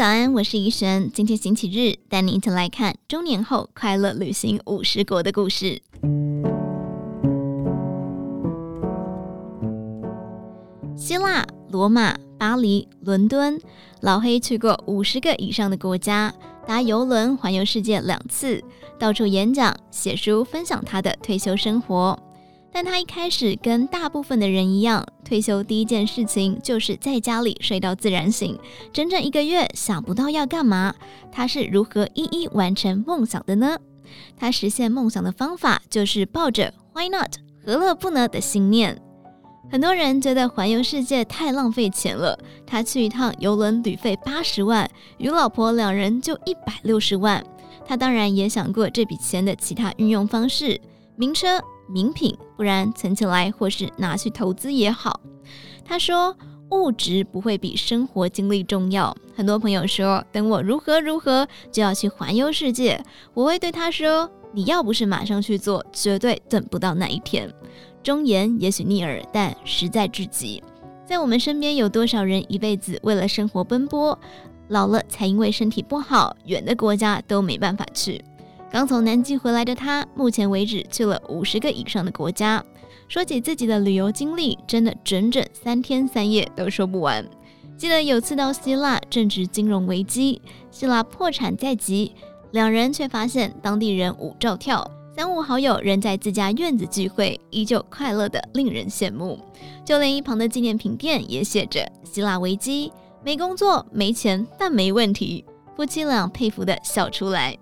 早安，我是怡璇。今天星期日，带你一起来看中年后快乐旅行五十国的故事。希腊、罗马、巴黎、伦敦，老黑去过五十个以上的国家，搭邮轮环游世界两次，到处演讲、写书，分享他的退休生活。但他一开始跟大部分的人一样，退休第一件事情就是在家里睡到自然醒，整整一个月想不到要干嘛。他是如何一一完成梦想的呢？他实现梦想的方法就是抱着 “Why not？何乐不呢”的信念。很多人觉得环游世界太浪费钱了，他去一趟游轮旅费八十万，与老婆两人就一百六十万。他当然也想过这笔钱的其他运用方式，名车。名品，不然存起来或是拿去投资也好。他说，物质不会比生活经历重要。很多朋友说，等我如何如何就要去环游世界，我会对他说，你要不是马上去做，绝对等不到那一天。忠言也许逆耳，但实在至极。在我们身边有多少人一辈子为了生活奔波，老了才因为身体不好，远的国家都没办法去。刚从南极回来的他，目前为止去了五十个以上的国家。说起自己的旅游经历，真的整整三天三夜都说不完。记得有次到希腊，正值金融危机，希腊破产在即，两人却发现当地人舞照跳，三五好友仍在自家院子聚会，依旧快乐的令人羡慕。就连一旁的纪念品店也写着“希腊危机，没工作、没钱，但没问题”。夫妻俩佩服的笑出来。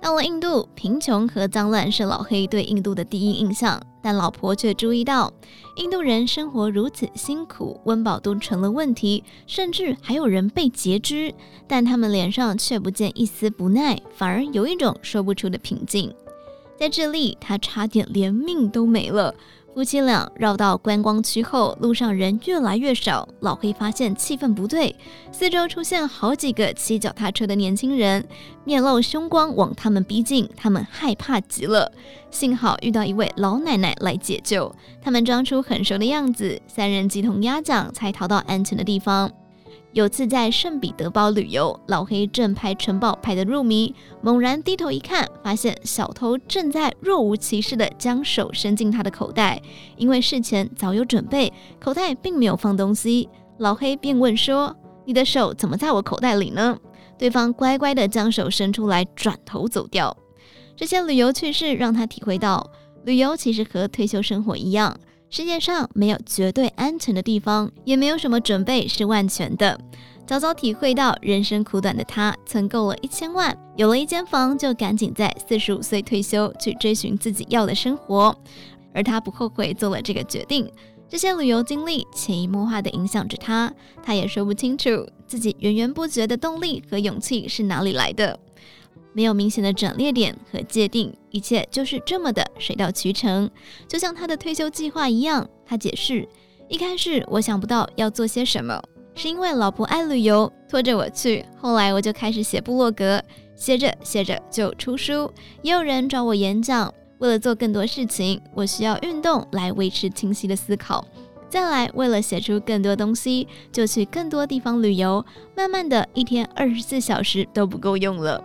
到了印度，贫穷和脏乱是老黑对印度的第一印象，但老婆却注意到，印度人生活如此辛苦，温饱都成了问题，甚至还有人被截肢，但他们脸上却不见一丝不耐，反而有一种说不出的平静。在智利，他差点连命都没了。夫妻俩绕到观光区后，路上人越来越少。老黑发现气氛不对，四周出现好几个骑脚踏车的年轻人，面露凶光往他们逼近。他们害怕极了，幸好遇到一位老奶奶来解救。他们装出很熟的样子，三人鸡同鸭讲，才逃到安全的地方。有次在圣彼得堡旅游，老黑正拍城堡拍得入迷，猛然低头一看，发现小偷正在若无其事地将手伸进他的口袋。因为事前早有准备，口袋并没有放东西。老黑便问说：“你的手怎么在我口袋里呢？”对方乖乖地将手伸出来，转头走掉。这些旅游趣事让他体会到，旅游其实和退休生活一样。世界上没有绝对安全的地方，也没有什么准备是万全的。早早体会到人生苦短的他，存够了一千万，有了一间房，就赶紧在四十五岁退休，去追寻自己要的生活。而他不后悔做了这个决定。这些旅游经历潜移默化地影响着他，他也说不清楚自己源源不绝的动力和勇气是哪里来的。没有明显的转捩点和界定，一切就是这么的水到渠成，就像他的退休计划一样。他解释，一开始我想不到要做些什么，是因为老婆爱旅游，拖着我去。后来我就开始写部落格，写着写着就出书，也有人找我演讲。为了做更多事情，我需要运动来维持清晰的思考。再来，为了写出更多东西，就去更多地方旅游。慢慢的一天二十四小时都不够用了。